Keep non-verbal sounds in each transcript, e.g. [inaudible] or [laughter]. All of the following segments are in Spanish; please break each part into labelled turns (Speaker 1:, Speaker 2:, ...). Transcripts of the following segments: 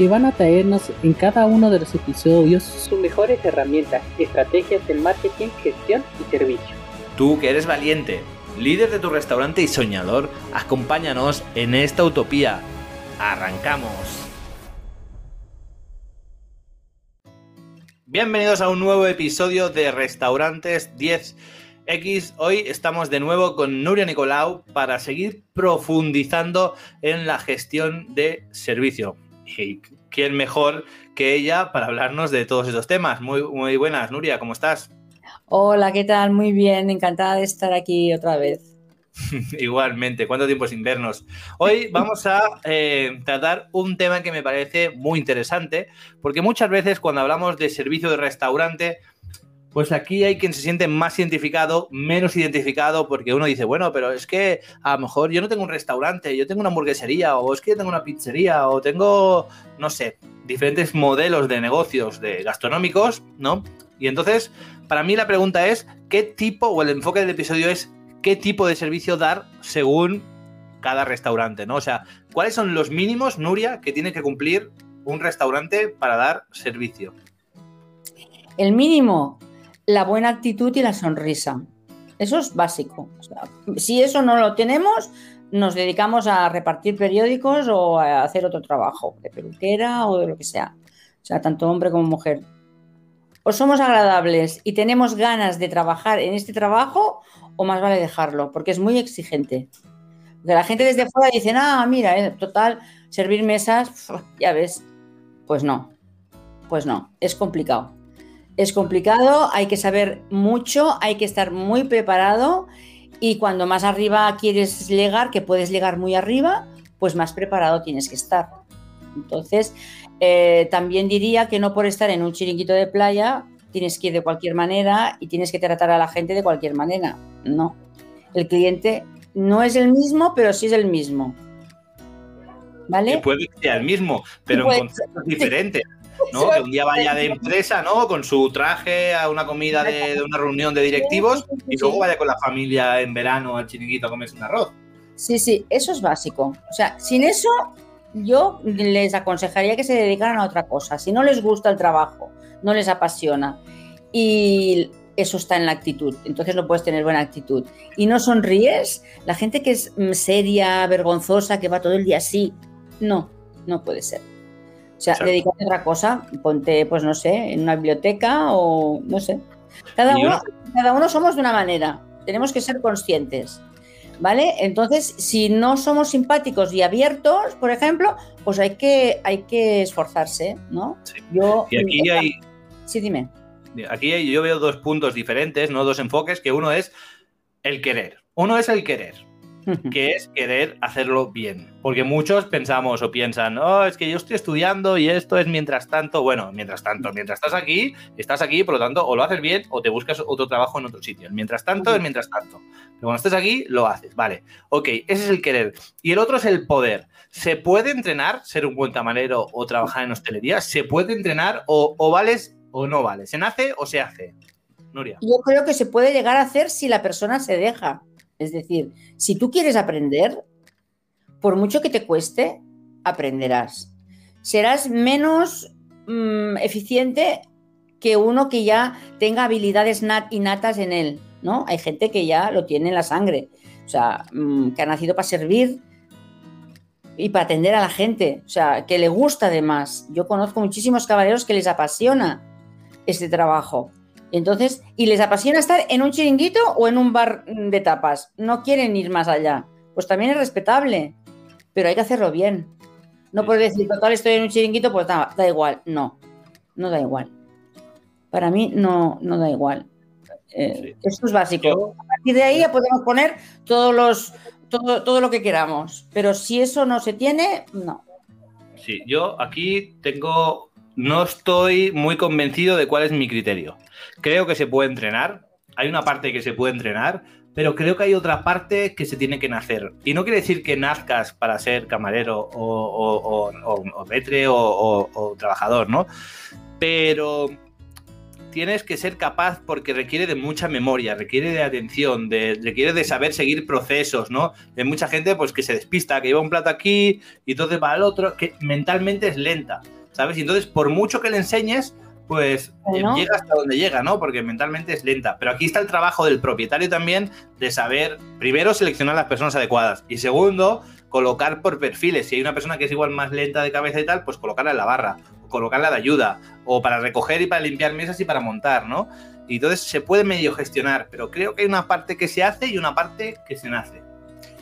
Speaker 1: que van a traernos en cada uno de los episodios sus mejores herramientas, estrategias de marketing, gestión y servicio.
Speaker 2: Tú que eres valiente, líder de tu restaurante y soñador, acompáñanos en esta utopía. Arrancamos. Bienvenidos a un nuevo episodio de Restaurantes 10X. Hoy estamos de nuevo con Nuria Nicolau para seguir profundizando en la gestión de servicio. Y quién mejor que ella para hablarnos de todos estos temas. Muy, muy buenas, Nuria, ¿cómo estás?
Speaker 3: Hola, ¿qué tal? Muy bien, encantada de estar aquí otra vez. [laughs]
Speaker 2: Igualmente, ¿cuánto tiempo sin vernos? Hoy [laughs] vamos a eh, tratar un tema que me parece muy interesante, porque muchas veces cuando hablamos de servicio de restaurante, pues aquí hay quien se siente más identificado, menos identificado, porque uno dice, bueno, pero es que a lo mejor yo no tengo un restaurante, yo tengo una hamburguesería, o es que yo tengo una pizzería, o tengo, no sé, diferentes modelos de negocios de gastronómicos, ¿no? Y entonces, para mí la pregunta es, ¿qué tipo, o el enfoque del episodio es, qué tipo de servicio dar según cada restaurante, ¿no? O sea, ¿cuáles son los mínimos, Nuria, que tiene que cumplir un restaurante para dar servicio?
Speaker 3: El mínimo, la buena actitud y la sonrisa. Eso es básico. Si eso no lo tenemos, nos dedicamos a repartir periódicos o a hacer otro trabajo, de peluquera o de lo que sea. O sea, tanto hombre como mujer. O somos agradables y tenemos ganas de trabajar en este trabajo, o más vale dejarlo, porque es muy exigente. Porque la gente desde fuera dice, ah, mira, eh, total, servir mesas, [laughs] ya ves. Pues no, pues no, es complicado. Es complicado, hay que saber mucho, hay que estar muy preparado y cuando más arriba quieres llegar, que puedes llegar muy arriba, pues más preparado tienes que estar. Entonces, eh, también diría que no por estar en un chiringuito de playa tienes que ir de cualquier manera y tienes que tratar a la gente de cualquier manera. No. El cliente no es el mismo, pero sí es el mismo. ¿Vale?
Speaker 2: Que puede que sea el mismo, pero en conceptos diferentes. ¿No? Que un día vaya de empresa, ¿no? Con su traje a una comida de, de una reunión de directivos y luego vaya con la familia en verano al chiringuito a comerse un arroz.
Speaker 3: Sí, sí, eso es básico. O sea, sin eso yo les aconsejaría que se dedicaran a otra cosa. Si no les gusta el trabajo, no les apasiona y eso está en la actitud, entonces no puedes tener buena actitud. Y no sonríes, la gente que es mm, seria, vergonzosa, que va todo el día así, no, no puede ser. O sea, dedícate a otra cosa, ponte, pues no sé, en una biblioteca o no sé. Cada uno, cada uno somos de una manera, tenemos que ser conscientes. ¿Vale? Entonces, si no somos simpáticos y abiertos, por ejemplo, pues hay que, hay que esforzarse, ¿no?
Speaker 2: Sí. Yo, y aquí hay...
Speaker 3: Sí, dime.
Speaker 2: Aquí yo veo dos puntos diferentes, ¿no? Dos enfoques, que uno es el querer. Uno es el querer, [laughs] que es querer hacerlo bien. Porque muchos pensamos o piensan, oh, es que yo estoy estudiando y esto es mientras tanto. Bueno, mientras tanto, mientras estás aquí, estás aquí, por lo tanto, o lo haces bien o te buscas otro trabajo en otro sitio. Mientras tanto, es mientras tanto. Pero cuando estés aquí, lo haces. Vale, ok, ese es el querer. Y el otro es el poder. ¿Se puede entrenar ser un buen camarero o trabajar en hostelería? ¿Se puede entrenar o, o vales o no vale? ¿Se nace o se hace? Nuria.
Speaker 3: Yo creo que se puede llegar a hacer si la persona se deja. Es decir, si tú quieres aprender, por mucho que te cueste, aprenderás. Serás menos mmm, eficiente que uno que ya tenga habilidades nat innatas en él, ¿no? Hay gente que ya lo tiene en la sangre, o sea, mmm, que ha nacido para servir y para atender a la gente, o sea, que le gusta además. Yo conozco muchísimos caballeros que les apasiona este trabajo. Entonces, y les apasiona estar en un chiringuito o en un bar de tapas. No quieren ir más allá. Pues también es respetable, pero hay que hacerlo bien. No puedes decir, total, estoy en un chiringuito, pues da, da igual. No, no da igual. Para mí no, no da igual. Eh, sí. Esto es básico. Yo, A partir de ahí ya podemos poner todos los, todo, todo lo que queramos. Pero si eso no se tiene, no.
Speaker 2: Sí, yo aquí tengo no estoy muy convencido de cuál es mi criterio. Creo que se puede entrenar. hay una parte que se puede entrenar, pero creo que hay otra parte que se tiene que nacer. Y no quiere decir que nazcas para ser camarero o, o, o, trabajador, ¿no? Pero tienes que ser capaz porque requiere de mucha memoria, requiere de atención, de, requiere de saber seguir procesos, ¿no? Hay mucha gente pues que se despista, que lleva un plato aquí y entonces va al otro, que mentalmente es lenta, ¿sabes? Y entonces por mucho que le enseñes, pues
Speaker 3: Bueno.
Speaker 2: llega hasta donde llega, ¿no? Porque mentalmente es lenta. Pero aquí está el trabajo del propietario también de saber, primero, seleccionar las personas adecuadas y segundo, colocar por perfiles. Si hay una persona que es igual más lenta de cabeza y tal, pues colocarla en la barra, o colocarla de ayuda, o para recoger y para limpiar mesas y para montar, ¿no? Y entonces se puede medio gestionar, pero creo que hay una parte que se hace y una parte que se nace.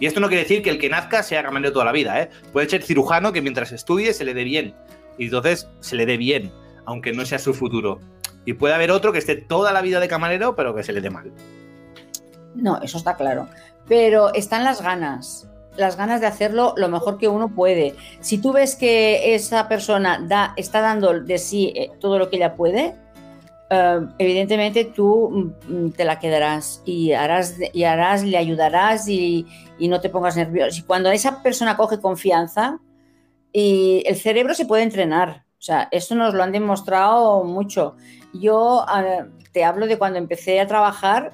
Speaker 2: Y esto no quiere decir que el que nazca sea camarero toda la vida, ¿eh? Puede ser cirujano que mientras estudie se le dé bien. Y entonces se le dé bien, aunque no sea su futuro. Y puede haber otro que esté toda la vida de camarero, pero que se le dé mal.
Speaker 3: No, eso está claro. Pero están las ganas, las ganas de hacerlo lo mejor que uno puede. Si tú ves que esa persona da, está dando de sí eh, todo lo que ella puede, eh, evidentemente tú mm, te la quedarás y harás, y harás, le ayudarás y, y no te pongas nervioso. Y cuando esa persona coge confianza, y el cerebro se puede entrenar. O sea, esto nos lo han demostrado mucho. Yo eh, te hablo de cuando empecé a trabajar,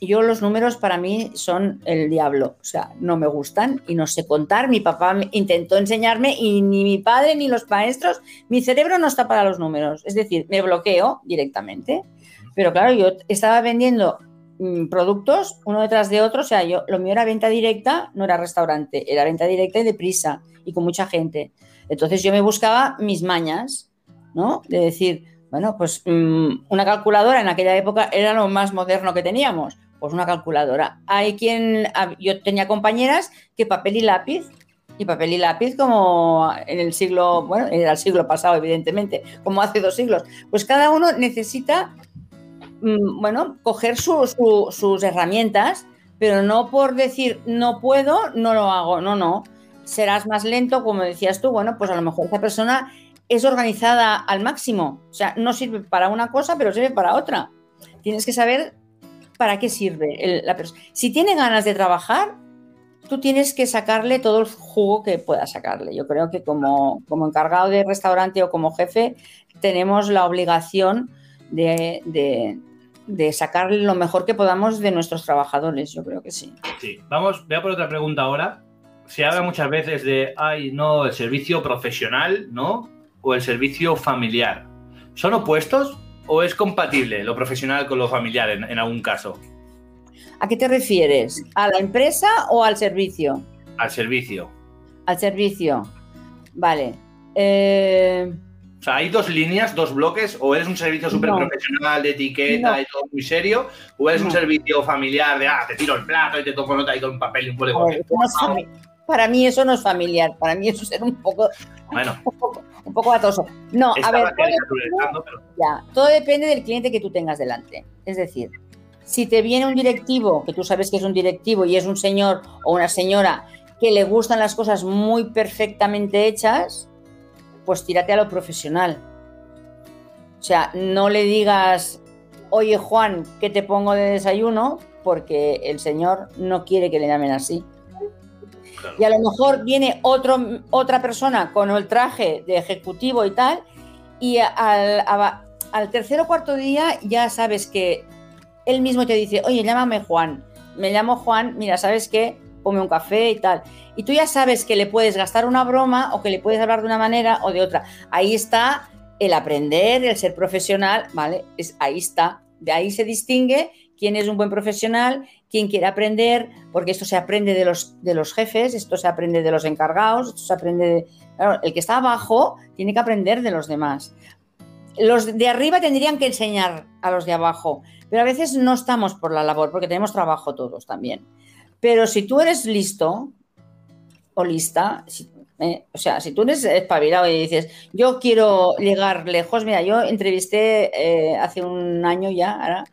Speaker 3: yo los números para mí son el diablo. O sea, no me gustan y no sé contar. Mi papá intentó enseñarme y ni mi padre ni los maestros, mi cerebro no está para los números. Es decir, me bloqueo directamente. Pero claro, yo estaba vendiendo mm, productos uno detrás de otro. O sea, yo lo mío era venta directa, no era restaurante, era venta directa y deprisa y con mucha gente. Entonces yo me buscaba mis mañas, ¿no? De decir, bueno, pues mm, una calculadora en aquella época era lo más moderno que teníamos. Pues una calculadora. Hay quien, yo tenía compañeras que papel y lápiz, y papel y lápiz como en el siglo, bueno, era el siglo pasado, evidentemente, como hace dos siglos. Pues cada uno necesita, bueno, coger su- su- sus herramientas, pero no por decir no puedo, no lo hago, no, no. Serás más lento, como decías tú, bueno, pues a lo mejor esa persona es organizada al máximo. O sea, no sirve para una cosa, pero sirve para otra. Tienes que saber para qué sirve la persona. Si tiene ganas de trabajar, tú tienes que sacarle todo el jugo que puedas sacarle. Yo creo que como, como encargado de restaurante o como jefe, tenemos la obligación de- de sacarle lo mejor que podamos de nuestros trabajadores. Yo creo que sí.
Speaker 2: Sí. Vamos, voy a por otra pregunta ahora. Se habla muchas veces de, ay, no, el servicio profesional, ¿no? O el servicio familiar. ¿Son opuestos o es compatible lo profesional con lo familiar en, en algún caso?
Speaker 3: ¿A qué te refieres? ¿A la empresa o al servicio?
Speaker 2: Al servicio.
Speaker 3: Al servicio. Vale. Eh,
Speaker 2: O sea, hay dos líneas, dos bloques, o eres un servicio súper
Speaker 3: No.
Speaker 2: profesional de etiqueta
Speaker 3: No.
Speaker 2: y todo muy serio, o eres un servicio familiar de, ah, te tiro el plato y te tomo nota ahí con un papel y un
Speaker 3: fami- para mí eso no es familiar. Para mí eso es ser un poco,
Speaker 2: Bueno, [laughs]
Speaker 3: un poco, un poco atoso. No, a ver, todo
Speaker 2: caricaturizando, pero
Speaker 3: Ya, todo depende del cliente que tú tengas delante. Es decir, si te viene un directivo, que tú sabes que es un directivo y es un señor o una señora que le gustan las cosas muy perfectamente hechas, pues tírate a lo profesional. O sea, no le digas, oye Juan, ¿qué te pongo de desayuno? Porque el señor no quiere que le llamen así.
Speaker 2: claro.
Speaker 3: Y a lo mejor viene otro, otra persona con el traje de ejecutivo y tal, y al, a- al tercer o cuarto día ya sabes que él mismo te dice, oye, llámame Juan, me llamo Juan, mira, ¿sabes qué? Ponme un café y tal. Y tú ya sabes que le puedes gastar una broma o que le puedes hablar de una manera o de otra. Ahí está el aprender, el ser profesional, ¿vale? Es, ahí está. De ahí se distingue quién es un buen profesional, quién quiere aprender, porque esto se aprende de los, de los jefes, esto se aprende de los encargados, esto se aprende de... El que está abajo tiene que aprender de los demás. Los de arriba tendrían que enseñar a los de abajo, pero a veces no estamos por la labor, porque tenemos trabajo todos también. Pero si tú eres listo o lista, si- eh, o sea, si tú eres espabilado y dices, yo quiero llegar lejos, mira, yo entrevisté eh, hace un año ya ahora,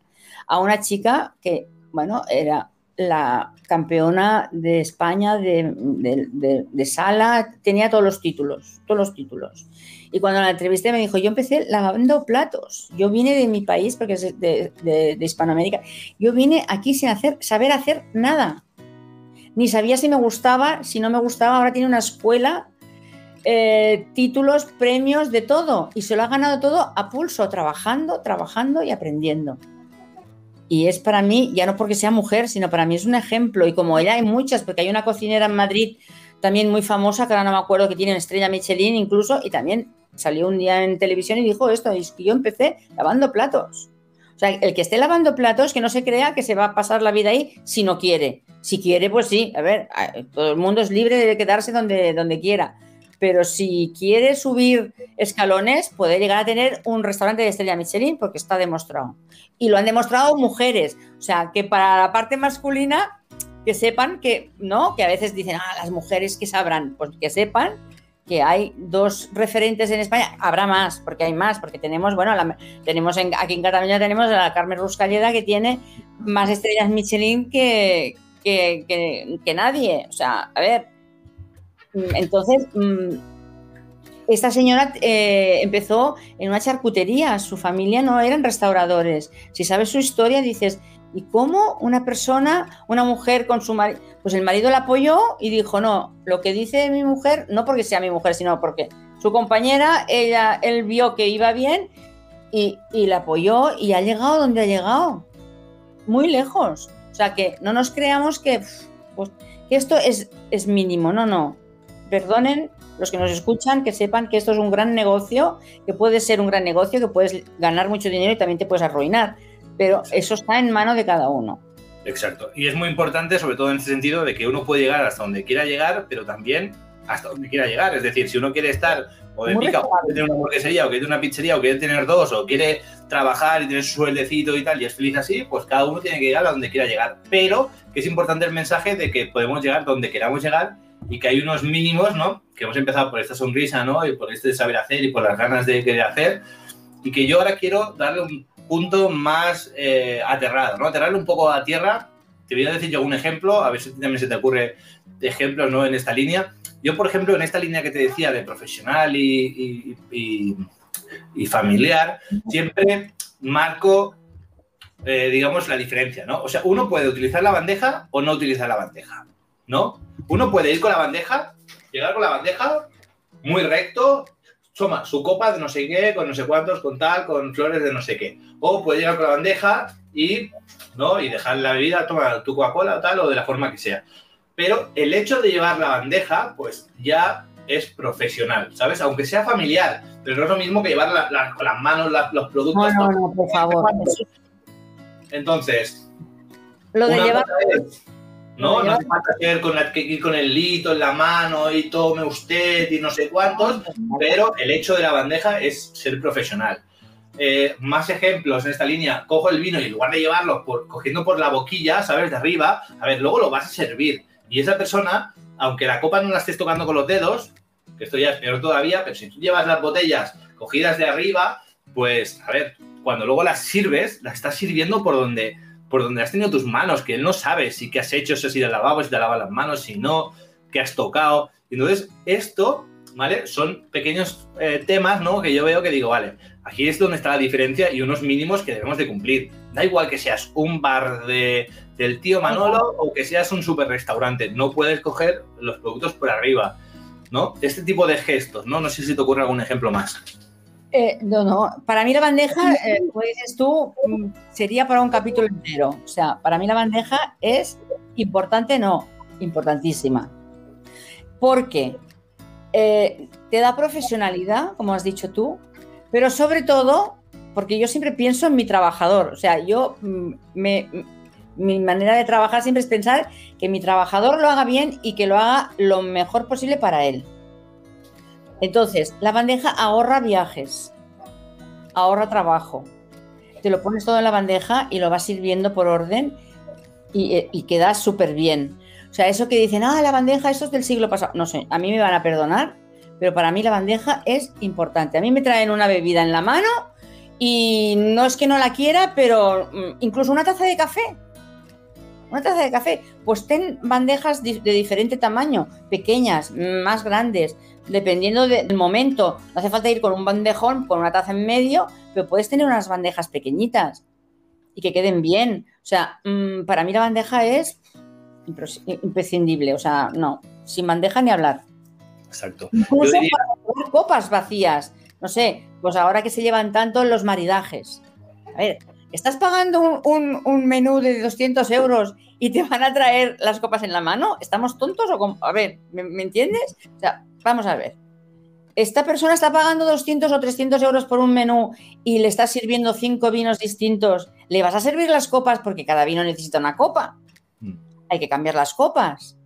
Speaker 3: a una chica que, bueno, era la campeona de España de, de- de- sala, tenía todos los títulos, todos los títulos. Y cuando la entrevisté me dijo, yo empecé lavando platos, yo vine de mi país, porque es de Hispanoamérica, yo vine aquí sin hacer, saber hacer nada. Ni sabía si me gustaba, si no me gustaba, ahora tiene una escuela, eh, títulos, premios, de todo. Y se lo ha ganado todo a pulso, trabajando, trabajando y aprendiendo. Y es para mí, ya no porque sea mujer, sino para mí es un ejemplo. Y como ella hay muchas, porque hay una cocinera en Madrid también muy famosa, que ahora no me acuerdo, que tiene estrella Michelin incluso, y también salió un día en televisión y dijo esto, y yo empecé lavando platos. O sea, el que esté lavando platos, que no se crea que se va a pasar la vida ahí si no quiere. Si quiere, pues sí, a ver, todo el mundo es libre de quedarse donde, donde quiera. Pero si quiere subir escalones, puede llegar a tener un restaurante de estrella Michelin, porque está demostrado. Y lo han demostrado mujeres. O sea, que para la parte masculina, que sepan que, ¿no? Que a veces dicen, ah, las mujeres que sabrán, pues que sepan que hay dos referentes en España, habrá más, porque hay más, porque tenemos, bueno, tenemos en- aquí en Cataluña tenemos a la Carmen Ruscalleda que tiene más estrellas Michelin que, que, nadie. O sea, a ver, mm, entonces, mm, esta señora eh, empezó en una charcutería, su familia no eran restauradores. Si sabes su historia, dices, ¿y cómo una persona, una mujer con su marido? Pues el marido la apoyó y dijo, no, lo que dice mi mujer, no porque sea mi mujer, sino porque su compañera, ella, él vio que iba bien y, y la apoyó y ha llegado donde ha llegado, muy lejos. O sea, que no nos creamos que, pues, que esto es, es mínimo, no, no. Perdonen los que nos escuchan, que sepan que esto es un gran negocio, que puede ser un gran negocio, que puedes ganar mucho dinero y también te puedes arruinar, pero eso está en mano de cada uno.
Speaker 2: Exacto. Y es muy importante, sobre todo en ese sentido, de que uno puede llegar hasta donde quiera llegar, pero también hasta donde quiera llegar. Es decir, si uno quiere estar o de
Speaker 3: Muy
Speaker 2: pica, o quiere tener una hamburguesería, o quiere tener una pizzería, o quiere tener dos, o quiere trabajar y tener su sueldecito y tal, y es feliz así, pues cada uno tiene que llegar a donde quiera llegar. Pero que es importante el mensaje de que podemos llegar donde queramos llegar y que hay unos mínimos, ¿no? Que hemos empezado por esta sonrisa, ¿no? Y por este saber hacer y por las ganas de querer hacer. Y que yo ahora quiero darle un punto más eh, aterrado, ¿no? Aterrarle un poco a tierra. Te voy a decir yo un ejemplo, a ver si también se te ocurre ejemplos, ¿no? En esta línea. Yo, por ejemplo, en esta línea que te decía de profesional y, y- y- y familiar, siempre marco, eh, digamos, la diferencia, ¿no? O sea, uno puede utilizar la bandeja o no utilizar la bandeja, ¿no? Uno puede ir con la bandeja, llegar con la bandeja muy recto, toma su copa de no sé qué, con no sé cuántos, con tal, con flores de no sé qué. O puede llegar con la bandeja y, ¿no? y dejar la bebida, toma tu Coca-Cola o tal, o de la forma que sea. Pero el hecho de llevar la bandeja, pues ya es profesional, ¿sabes? Aunque sea familiar, pero no es lo mismo que llevar la- la- con las manos la- los productos.
Speaker 3: No, no, no, por favor.
Speaker 2: Entonces,
Speaker 3: Lo de llevar
Speaker 2: no, no hace falta ser con, la- que ir con el lito en la mano y tome usted y no sé cuántos, pero el hecho de la bandeja es ser profesional. Eh, más ejemplos en esta línea, cojo el vino y en lugar de llevarlo por, cogiendo por la boquilla, ¿sabes? De arriba, a ver, luego lo vas a servir. Y esa persona, aunque la copa no la estés tocando con los dedos, que esto ya es peor todavía, pero si tú llevas las botellas cogidas de arriba, pues, a ver, cuando luego las sirves, las estás sirviendo por donde, por donde has tenido tus manos, que él no sabe si qué has hecho, si al lavabo, si te lavas las manos, si no, qué has tocado. Entonces, esto, ¿vale? Son pequeños eh, temas, ¿no? Que yo veo que digo, vale, aquí es donde está la diferencia y unos mínimos que debemos de cumplir. Da igual que seas un bar de, del tío Manolo o que seas un super restaurante, no puedes coger los productos por arriba, ¿no? Este tipo de gestos, ¿no? No sé si te ocurre algún ejemplo más.
Speaker 3: Eh, no, no. Para mí la bandeja, eh, como dices tú, mm, sería para un capítulo entero. O sea, para mí la bandeja es importante, no, importantísima. Porque eh, te da profesionalidad, como has dicho tú, pero sobre todo, porque yo siempre pienso en mi trabajador. O sea, yo mm, me, mi manera de trabajar siempre es pensar que mi trabajador lo haga bien y que lo haga lo mejor posible para él. Entonces, la bandeja ahorra viajes, ahorra trabajo. Te lo pones todo en la bandeja y lo vas sirviendo por orden y, eh, y queda súper bien. O sea, eso que dicen, ah, la bandeja, eso es del siglo pasado. No sé, a mí me van a perdonar, pero para mí la bandeja es importante. A mí me traen una bebida en la mano y no es que no la quiera, pero mm, incluso una taza de café. una taza de café. Pues ten bandejas de diferente tamaño, pequeñas, más grandes, dependiendo de- del momento. No hace falta ir con un bandejón, con una taza en medio, pero puedes tener unas bandejas pequeñitas y que queden bien. O sea, mm, para mí la bandeja es impres- imprescindible. O sea, no, sin bandeja ni hablar.
Speaker 2: Exacto.
Speaker 3: Incluso
Speaker 2: Yo diría-
Speaker 3: para poner copas vacías. No sé, pues ahora que se llevan tanto los maridajes. A ver, ¿estás pagando un, un- un menú de 200 euros y te van a traer las copas en la mano? ¿Estamos tontos o cómo? A ver, ¿me, me entiendes? O sea, vamos a ver. Esta persona está pagando 200 o 300 euros por un menú y le estás sirviendo cinco vinos distintos. ¿Le vas a servir las copas porque cada vino necesita una copa?
Speaker 2: Mm.
Speaker 3: Hay que cambiar las copas.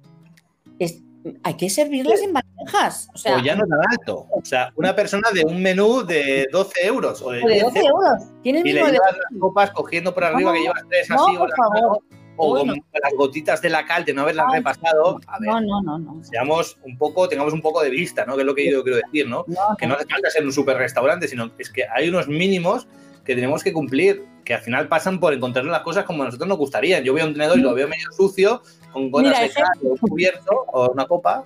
Speaker 3: Es- hay que servirlas en bandejas. O sea,
Speaker 2: o ya no tan alto. O sea, una persona de un menú de 12 euros o de,
Speaker 3: o de
Speaker 2: 10
Speaker 3: 12
Speaker 2: euros.
Speaker 3: Tiene el
Speaker 2: y le
Speaker 3: mismo de...
Speaker 2: llevas las copas cogiendo por arriba
Speaker 3: No,
Speaker 2: que llevas tres
Speaker 3: no,
Speaker 2: así
Speaker 3: por
Speaker 2: o, las
Speaker 3: favor.
Speaker 2: manos, o
Speaker 3: Bueno.
Speaker 2: con las gotitas de la cal de no haberlas
Speaker 3: Ay,
Speaker 2: repasado. A ver,
Speaker 3: No, no, no, no.
Speaker 2: seamos un poco, tengamos un poco de vista, ¿no? Que es lo que yo quiero decir, ¿no? Que no hace falta ser un super restaurante, sino es que hay unos mínimos que tenemos que cumplir, que al final pasan por encontrar las cosas como a nosotros nos gustarían. Yo veo un tenedor y lo veo medio sucio, con gotas de cal, o un cubierto o una copa.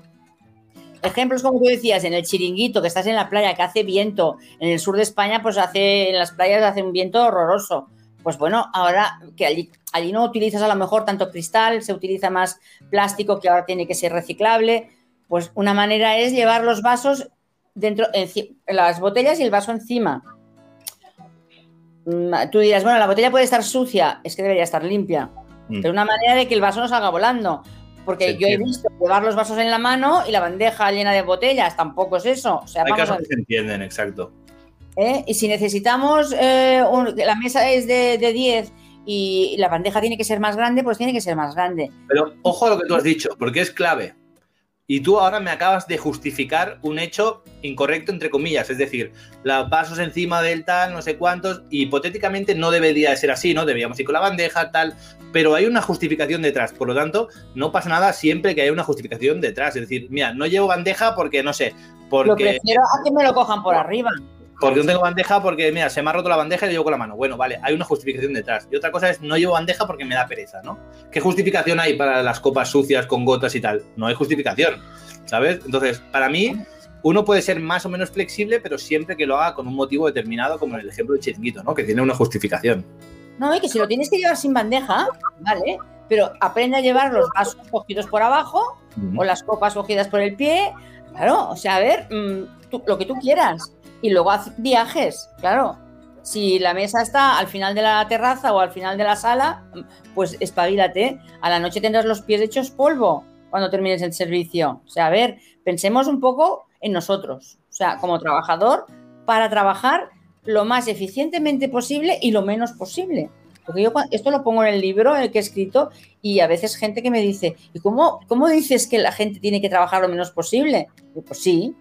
Speaker 3: Ejemplos como tú decías, en el chiringuito, que estás en la playa, que hace viento. En el sur de España, pues hace, en las playas hace un viento horroroso. Pues bueno, ahora que allí, allí no utilizas a lo mejor tanto cristal, se utiliza más plástico que ahora tiene que ser reciclable. Pues una manera es llevar los vasos dentro, enci- las botellas y el vaso encima. Mm, Tú dirás, bueno, la botella puede estar sucia, es que debería estar limpia.
Speaker 2: Mm.
Speaker 3: Es una manera de que el vaso no salga volando. Porque
Speaker 2: Se
Speaker 3: yo he visto llevar los vasos en la mano y la bandeja llena de botellas, tampoco es eso. O sea,
Speaker 2: Hay
Speaker 3: vamos
Speaker 2: casos
Speaker 3: a
Speaker 2: que se entienden, exacto.
Speaker 3: ¿eh? Y si necesitamos, eh, un- la mesa es de, de 10 y la bandeja tiene que ser más grande, pues tiene que ser más grande.
Speaker 2: Pero ojo a lo que tú has dicho, porque es clave. Y tú ahora me acabas de justificar un hecho incorrecto, entre comillas. Es decir, los vasos encima del tal, no sé cuántos. y hipotéticamente no debería de ser así, ¿no? Deberíamos ir con la bandeja, tal. Pero hay una justificación detrás. Por lo tanto, no pasa nada siempre que haya una justificación detrás. Es decir, mira, no llevo bandeja porque, no sé,
Speaker 3: Lo
Speaker 2: porque,
Speaker 3: prefiero a que me lo cojan por arriba.
Speaker 2: Porque no tengo bandeja, porque, mira, se me ha roto la bandeja y lo llevo con la mano. Bueno, vale, hay una justificación detrás. Y otra cosa es, no llevo bandeja porque me da pereza, ¿no? ¿Qué justificación hay para las copas sucias con gotas y tal? No hay justificación, ¿sabes? Entonces, para mí, uno puede ser más o menos flexible, pero siempre que lo haga con un motivo determinado, como en el ejemplo del chiringuito, ¿no? Que tiene una justificación.
Speaker 3: No, y que si lo tienes que llevar sin bandeja, vale, pero aprende a llevar los vasos cogidos por abajo o las copas cogidas por el pie. Claro, o sea, a ver, mm, tú- lo que tú quieras. Y luego haz viajes, claro. Si la mesa está al final de la terraza o al final de la sala, pues espabilate. A la noche tendrás los pies hechos polvo cuando termines el servicio. O sea, a ver, pensemos un poco en nosotros. O sea, como trabajador, para trabajar lo más eficientemente posible y lo menos posible. Porque yo esto lo pongo en el libro en el que he escrito y a veces gente que me dice, ¿y cómo, cómo dices que la gente tiene que trabajar lo menos posible? Pues sí,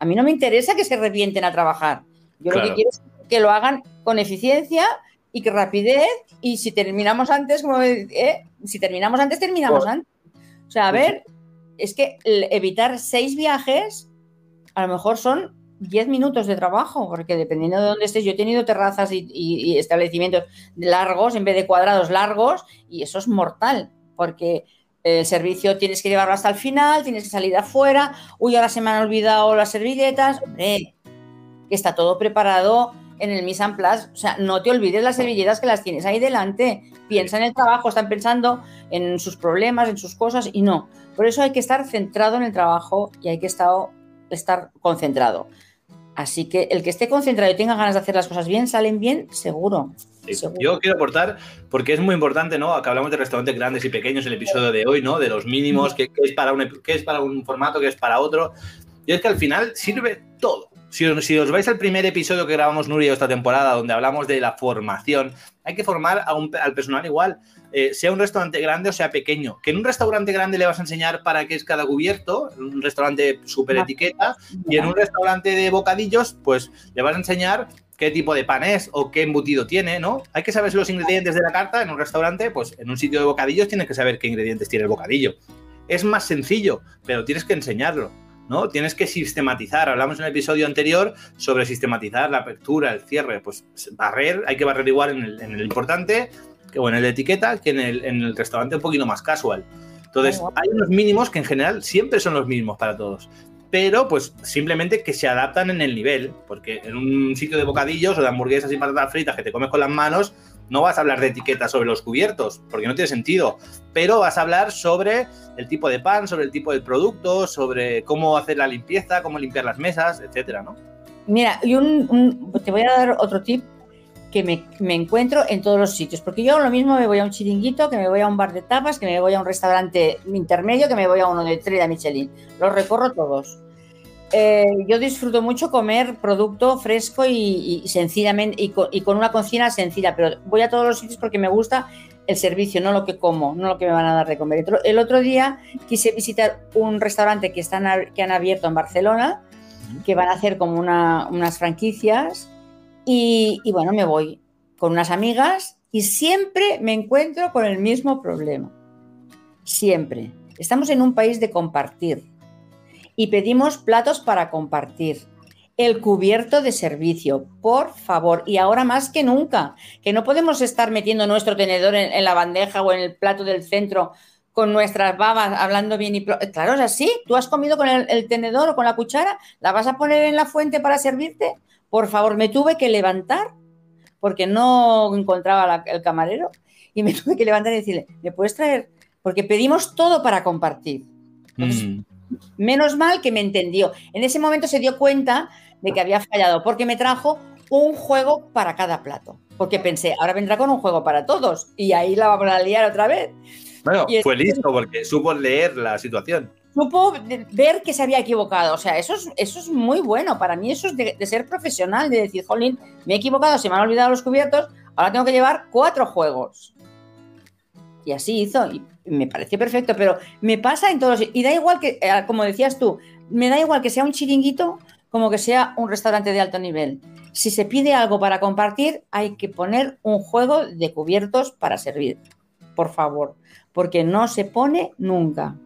Speaker 3: a mí no me interesa que se revienten a trabajar. Yo lo que quiero es que lo hagan con eficiencia y que rapidez y si terminamos antes, como, ¿eh? si terminamos antes, terminamos
Speaker 2: Pues-
Speaker 3: antes. O sea, a ver, es que evitar seis viajes a lo mejor son 10 minutos de trabajo, porque dependiendo de dónde estés, yo he tenido terrazas y, y- y establecimientos largos en vez de cuadrados largos y eso es mortal, porque el servicio tienes que llevarlo hasta el final, tienes que salir afuera, uy, ahora se me han olvidado las servilletas, hombre, que está todo preparado en el mise en place, o sea, no te olvides las servilletas que las tienes ahí delante, piensa en el trabajo, están pensando en sus problemas, en sus cosas y no. Por eso hay que estar centrado en el trabajo y hay que estar, estar concentrado. Así que el que esté concentrado y tenga ganas de hacer las cosas bien, salen bien, seguro.
Speaker 2: Sí.
Speaker 3: seguro.
Speaker 2: Yo quiero aportar, porque es muy importante, ¿no? Que hablamos de restaurantes grandes y pequeños en el episodio de hoy, ¿no? De los mínimos, qué, qué es, para un, qué es para un formato, qué es para otro. Y es que al final sirve todo. Si os, si os vais al primer episodio que grabamos Nuria esta temporada, donde hablamos de la formación, hay que formar a un- al personal igual, eh, sea un restaurante grande o sea pequeño. Que en un restaurante grande le vas a enseñar para qué es cada cubierto, en un restaurante super etiqueta, y en un restaurante de bocadillos, pues le vas a enseñar qué tipo de pan es o qué embutido tiene, ¿no? Hay que saber los ingredientes de la carta en un restaurante, pues en un sitio de bocadillos tienes que saber qué ingredientes tiene el bocadillo. Es más sencillo, pero tienes que enseñarlo, ¿no? Tienes que sistematizar. Hablamos en el episodio anterior sobre sistematizar la apertura, el cierre, pues barrer, hay que barrer igual en el, en el importante, que, o en el de etiqueta que en el, en el restaurante un poquito más casual. Entonces, hay unos mínimos que en general siempre son los mismos para todos. Pero, pues, simplemente que se adaptan en el nivel. Porque en un sitio de bocadillos o de hamburguesas y patatas fritas que te comes con las manos, no vas a hablar de etiquetas sobre los cubiertos, porque no tiene sentido. Pero vas a hablar sobre el tipo de pan, sobre el tipo de producto, sobre cómo hacer la limpieza, cómo limpiar las mesas, etcétera, ¿no?
Speaker 3: Mira, y un, un- te voy a dar otro tip que me, me encuentro en todos los sitios, porque yo lo mismo me voy a un chiringuito, que me voy a un bar de tapas, que me voy a un restaurante intermedio, que me voy a uno de estrella Michelin. Los recorro todos. Eh, yo disfruto mucho comer producto fresco y, y sencillamente y con, y con una cocina sencilla, pero voy a todos los sitios porque me gusta el servicio, no lo que como, no lo que me van a dar de comer. El otro día quise visitar un restaurante que, están, que han abierto en Barcelona, que van a hacer como una- unas franquicias y, bueno, me voy con unas amigas y siempre me encuentro con el mismo problema. Siempre. Estamos en un país de compartir y pedimos platos para compartir. El cubierto de servicio, por favor, y ahora más que nunca, que no podemos estar metiendo nuestro tenedor en, la bandeja o en el plato del centro con nuestras babas hablando bien y... Claro, es así. Tú has comido con el, el tenedor o con la cuchara, la vas a poner en la fuente para servirte. Por favor, me tuve que levantar porque no encontraba la- el camarero y me [laughs] tuve que levantar y decirle, ¿me puedes traer? Porque pedimos todo para compartir. Entonces,
Speaker 2: Mm.
Speaker 3: Menos mal que me entendió. En ese momento se dio cuenta de que había fallado porque me trajo un juego para cada plato. Porque pensé, ahora vendrá con un juego para todos y ahí la vamos a liar otra vez.
Speaker 2: Bueno,
Speaker 3: Y
Speaker 2: fue listo porque supo leer la situación.
Speaker 3: Supo ver que se había equivocado. O sea, eso es, eso es muy bueno. Para mí eso es de, de ser profesional, de decir, jolín, me he equivocado, se me han olvidado los cubiertos, ahora tengo que llevar cuatro juegos. Y así hizo, y me pareció perfecto, pero me pasa en todos. Y da igual que, eh, como decías tú, me da igual que sea un chiringuito como que sea un restaurante de alto nivel. Si se pide algo para compartir, hay que poner un juego de cubiertos para servir. Por favor, porque no se pone nunca.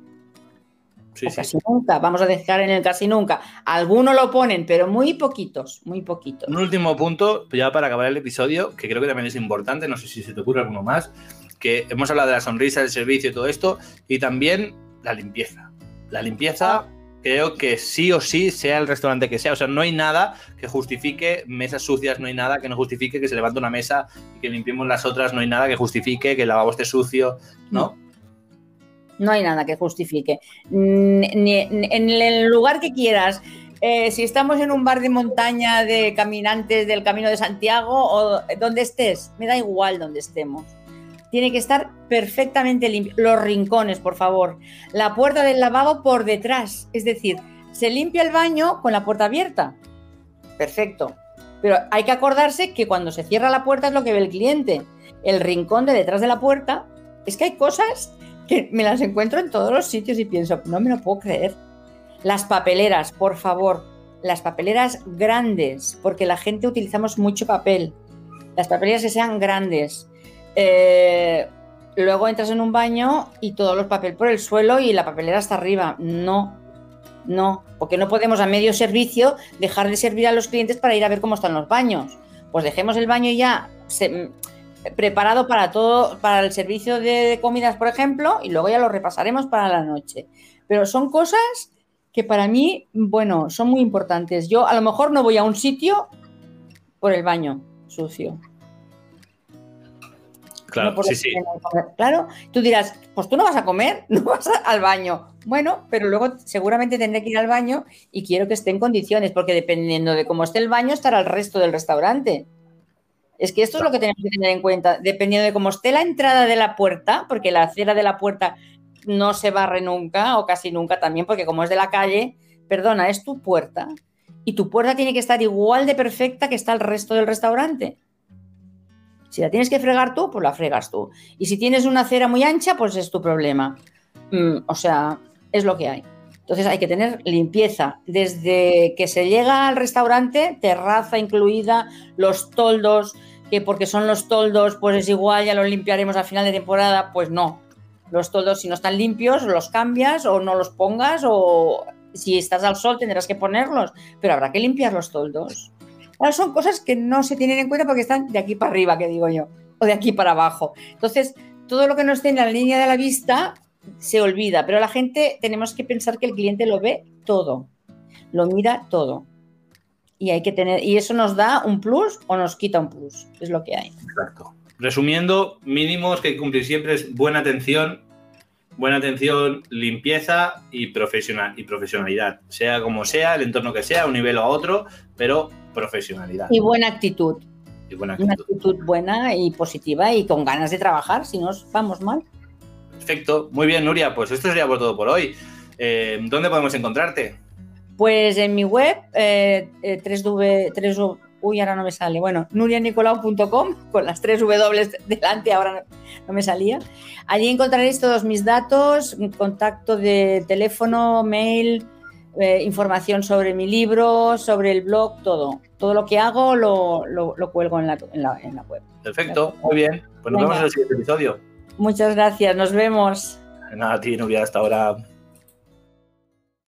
Speaker 2: Sí,
Speaker 3: o
Speaker 2: sí.
Speaker 3: casi nunca. Vamos a dejar en el casi nunca. Algunos lo ponen, pero muy poquitos, muy poquitos.
Speaker 2: Un último punto, ya para acabar el episodio, que creo que también es importante, no sé si se te ocurre alguno más, que hemos hablado de la sonrisa, del servicio y todo esto, y también la limpieza. La limpieza creo que sí o sí, sea el restaurante que sea, o sea, no hay nada que justifique mesas sucias, no hay nada que no justifique que se levante una mesa y que limpiemos las otras, no hay nada que justifique que el lavabo esté sucio, ¿no?
Speaker 3: No hay nada que justifique. Ni, en el lugar que quieras. Eh, si estamos en un bar de montaña de caminantes del Camino de Santiago o donde estés, me da igual donde estemos. Tiene que estar perfectamente limpio. Los rincones, por favor. La puerta del lavabo por detrás. Es decir, se limpia el baño con la puerta abierta. Perfecto. Pero hay que acordarse que cuando se cierra la puerta es lo que ve el cliente. El rincón de detrás de la puerta. Es que hay cosas que me las encuentro en todos los sitios y pienso, no me lo puedo creer. Las papeleras, por favor, las papeleras grandes, porque la gente utilizamos mucho papel. Las papeleras que sean grandes. Eh, luego entras en un baño y todos los papel por el suelo y la papelera está arriba. No, no, porque no podemos a medio servicio dejar de servir a los clientes para ir a ver cómo están los baños. Pues dejemos el baño ya preparado para todo, para el servicio de, de comidas, por ejemplo, y luego ya lo repasaremos para la noche. Pero son cosas que para mí, bueno, son muy importantes. Yo a lo mejor no voy a un sitio por el baño sucio.
Speaker 2: Claro,
Speaker 3: no
Speaker 2: sí, sí.
Speaker 3: Claro, tú dirás, pues tú no vas a comer, [laughs] no vas a- al baño. Bueno, pero luego seguramente tendré que ir al baño y quiero que esté en condiciones, porque dependiendo de cómo esté el baño, estará el resto del restaurante. Es que esto es lo que tenemos que tener en cuenta. Dependiendo de cómo esté la entrada de la puerta, porque la acera de la puerta no se barre nunca o casi nunca también, porque como es de la calle, perdona, es tu puerta. Y tu puerta tiene que estar igual de perfecta que está el resto del restaurante. Si la tienes que fregar tú, pues la fregas tú. Y si tienes una acera muy ancha, pues es tu problema. Mm, o sea, es lo que hay. Entonces hay que tener limpieza. Desde que se llega al restaurante, terraza incluida, los toldos, que porque son los toldos, pues es igual, ya los limpiaremos al final de temporada. Pues no. Los toldos, si no están limpios, los cambias o no los pongas, o si estás al sol tendrás que ponerlos, pero habrá que limpiar los toldos. Claro, son cosas que no se tienen en cuenta porque están de aquí para arriba, que digo yo. o de aquí para abajo. Entonces, todo lo que no esté en la línea de la vista se olvida, pero la gente tenemos que pensar que el cliente lo ve todo, lo mira todo. Y hay que tener, y eso nos da un plus o nos quita un plus, es lo que hay.
Speaker 2: Exacto. Resumiendo, mínimos que hay que cumplir siempre es buena atención, buena atención, limpieza y, profesional, y profesionalidad. Sea como sea, el entorno que sea, un nivel o otro, pero profesionalidad.
Speaker 3: Y buena actitud.
Speaker 2: Y buena
Speaker 3: Una
Speaker 2: actitud.
Speaker 3: actitud buena y positiva y con ganas de trabajar, si no vamos mal.
Speaker 2: Perfecto. Muy bien, Nuria. Pues esto sería por todo por hoy. Eh, ¿Dónde podemos encontrarte?
Speaker 3: Pues en mi web, eh, eh, 3W, 3 uy, ahora no me sale, bueno, nurianicolau.com, con las tres W delante, ahora no, no me salía. Allí encontraréis todos mis datos, contacto de teléfono, mail, eh, información sobre mi libro, sobre el blog, todo. Todo lo que hago lo, lo- lo cuelgo en la, en la- en la web.
Speaker 2: Perfecto. Muy bien. Pues nos
Speaker 3: Venga.
Speaker 2: vemos en el siguiente episodio.
Speaker 3: Muchas gracias, nos vemos.
Speaker 2: Nada, a ti, Nuria, hasta ahora.